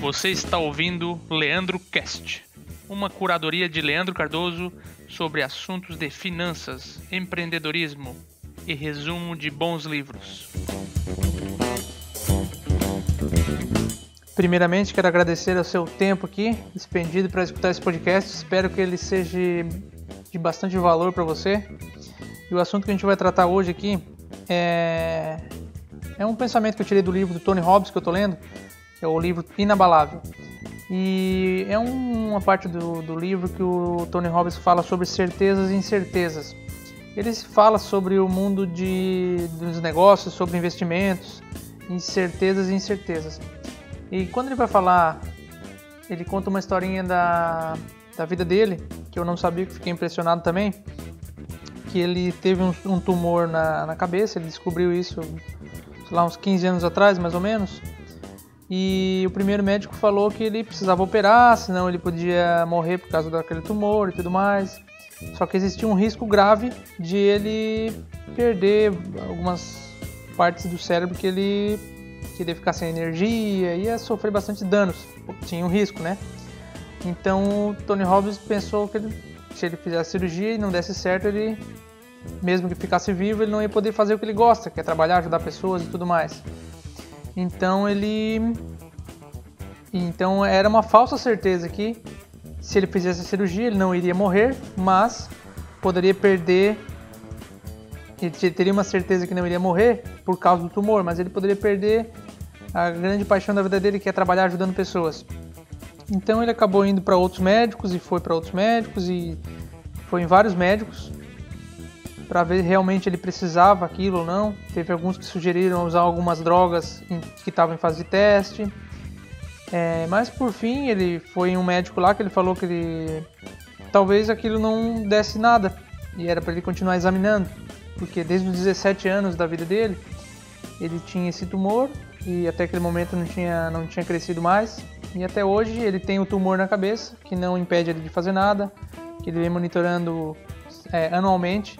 Você está ouvindo Leandro Cast, uma curadoria de Leandro Cardoso sobre assuntos de finanças, empreendedorismo e resumo de bons livros. Primeiramente, quero agradecer o seu tempo aqui, expendido para escutar esse podcast. Espero que ele seja de bastante valor para você. E o assunto que a gente vai tratar hoje aqui é, é um pensamento que eu tirei do livro do Tony Robbins que eu estou lendo, é o livro Inabalável. E é um, uma parte do, do livro que o Tony Robbins fala sobre certezas e incertezas. Ele fala sobre o mundo de, dos negócios, sobre investimentos, incertezas e incertezas. E quando ele vai falar, ele conta uma historinha da, da vida dele, que eu não sabia, que fiquei impressionado também, que ele teve um, um tumor na, na cabeça, ele descobriu isso, lá, uns 15 anos atrás, mais ou menos, e o primeiro médico falou que ele precisava operar, senão ele podia morrer por causa daquele tumor e tudo mais. Só que existia um risco grave de ele perder algumas partes do cérebro que ele que ficar sem energia, ia sofrer bastante danos, tinha um risco, né? Então o Tony Robbins pensou que ele, se ele fizesse cirurgia e não desse certo, ele, mesmo que ficasse vivo, ele não ia poder fazer o que ele gosta, que é trabalhar, ajudar pessoas e tudo mais. Então ele. Então era uma falsa certeza que se ele fizesse a cirurgia ele não iria morrer, mas poderia perder. Ele teria uma certeza que não iria morrer por causa do tumor, mas ele poderia perder a grande paixão da vida dele, que é trabalhar ajudando pessoas. Então ele acabou indo para outros médicos e foi para outros médicos e foi em vários médicos para ver realmente ele precisava aquilo ou não. Teve alguns que sugeriram usar algumas drogas que estavam em fase de teste. É, mas por fim ele foi em um médico lá que ele falou que ele talvez aquilo não desse nada e era para ele continuar examinando, porque desde os 17 anos da vida dele ele tinha esse tumor e até aquele momento não tinha não tinha crescido mais e até hoje ele tem o tumor na cabeça que não impede ele de fazer nada, que ele vem monitorando é, anualmente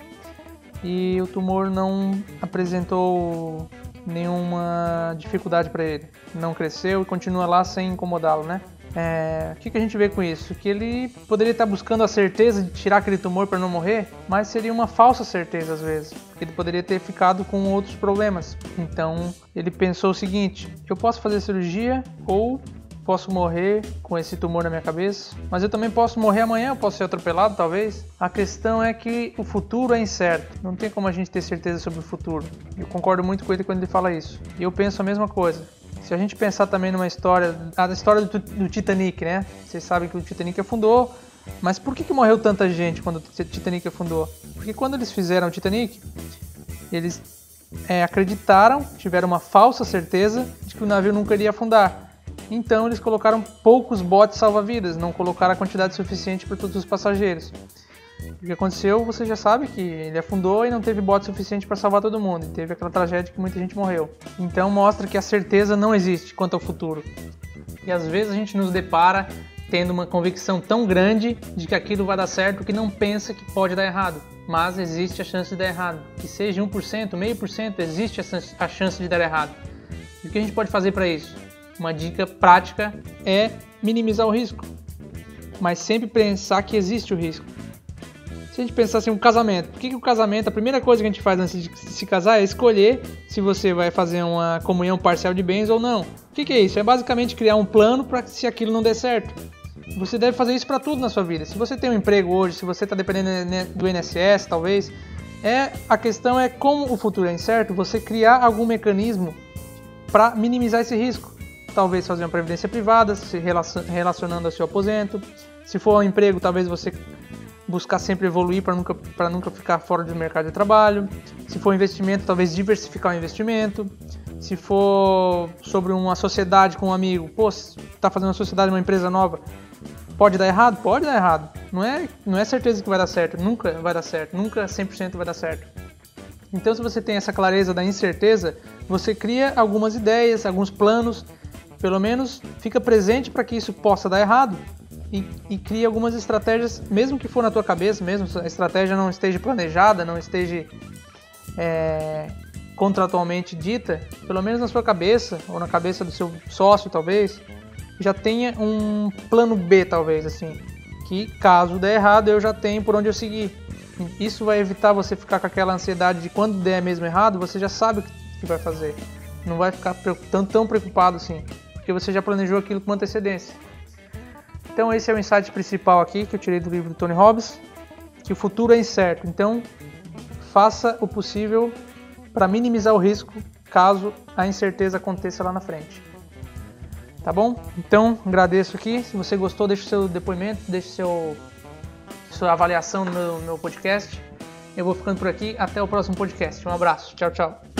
e o tumor não apresentou nenhuma dificuldade para ele. Não cresceu e continua lá sem incomodá-lo, né? É, o que, que, a gente vê com isso? Que ele poderia estar buscando a certeza de tirar aquele tumor para não morrer, mas seria uma falsa certeza às vezes. Ele poderia ter ficado com outros problemas. Então ele pensou o seguinte: eu posso fazer cirurgia ou posso morrer com esse tumor na minha cabeça, mas eu também posso morrer amanhã, eu posso ser atropelado talvez. A questão é que o futuro é incerto, não tem como a gente ter certeza sobre o futuro. Eu concordo muito com ele quando ele fala isso. E eu penso a mesma coisa. Se a gente pensar também numa história, a história do, do Titanic, né? Vocês sabem que o Titanic afundou, mas por que, que morreu tanta gente quando o Titanic afundou? Porque quando eles fizeram o Titanic, eles é, acreditaram, tiveram uma falsa certeza de que o navio nunca iria afundar. Então eles colocaram poucos botes salva-vidas, não colocaram a quantidade suficiente para todos os passageiros. O que aconteceu, você já sabe que ele afundou e não teve bote suficiente para salvar todo mundo, e teve aquela tragédia que muita gente morreu. Então mostra que a certeza não existe quanto ao futuro. E às vezes a gente nos depara tendo uma convicção tão grande de que aquilo vai dar certo que não pensa que pode dar errado. Mas existe a chance de dar errado. Que seja 1%, meio por cento, existe a chance de dar errado. E o que a gente pode fazer para isso? Uma dica prática é minimizar o risco, mas sempre pensar que existe o risco. Se a gente pensar assim, um casamento, por que, que o casamento, a primeira coisa que a gente faz antes de se casar é escolher se você vai fazer uma comunhão parcial de bens ou não. O que, que é isso? É basicamente criar um plano para se aquilo não der certo. Você deve fazer isso para tudo na sua vida. Se você tem um emprego hoje, se você está dependendo do INSS, talvez, é a questão é como o futuro é incerto, você criar algum mecanismo para minimizar esse risco talvez fazer uma previdência privada, se relacionando ao seu aposento. Se for um emprego, talvez você buscar sempre evoluir para nunca, nunca ficar fora do mercado de trabalho. Se for investimento, talvez diversificar o investimento. Se for sobre uma sociedade com um amigo, pô, está fazendo uma sociedade, uma empresa nova, pode dar errado? Pode dar errado. Não é, não é certeza que vai dar certo, nunca vai dar certo, nunca 100% vai dar certo. Então, se você tem essa clareza da incerteza, você cria algumas ideias, alguns planos pelo menos fica presente para que isso possa dar errado e, e cria algumas estratégias, mesmo que for na tua cabeça, mesmo a estratégia não esteja planejada, não esteja é, contratualmente dita, pelo menos na sua cabeça, ou na cabeça do seu sócio talvez, já tenha um plano B talvez, assim, que caso der errado eu já tenho por onde eu seguir. Isso vai evitar você ficar com aquela ansiedade de quando der mesmo errado, você já sabe o que vai fazer. Não vai ficar tão, tão preocupado assim, porque você já planejou aquilo com antecedência. Então esse é o insight principal aqui que eu tirei do livro do Tony Robbins, que o futuro é incerto. Então faça o possível para minimizar o risco caso a incerteza aconteça lá na frente. Tá bom? Então agradeço aqui. Se você gostou, deixe seu depoimento, deixe seu sua avaliação no meu, podcast. Eu vou ficando por aqui. Até o próximo podcast. Um abraço. Tchau, tchau.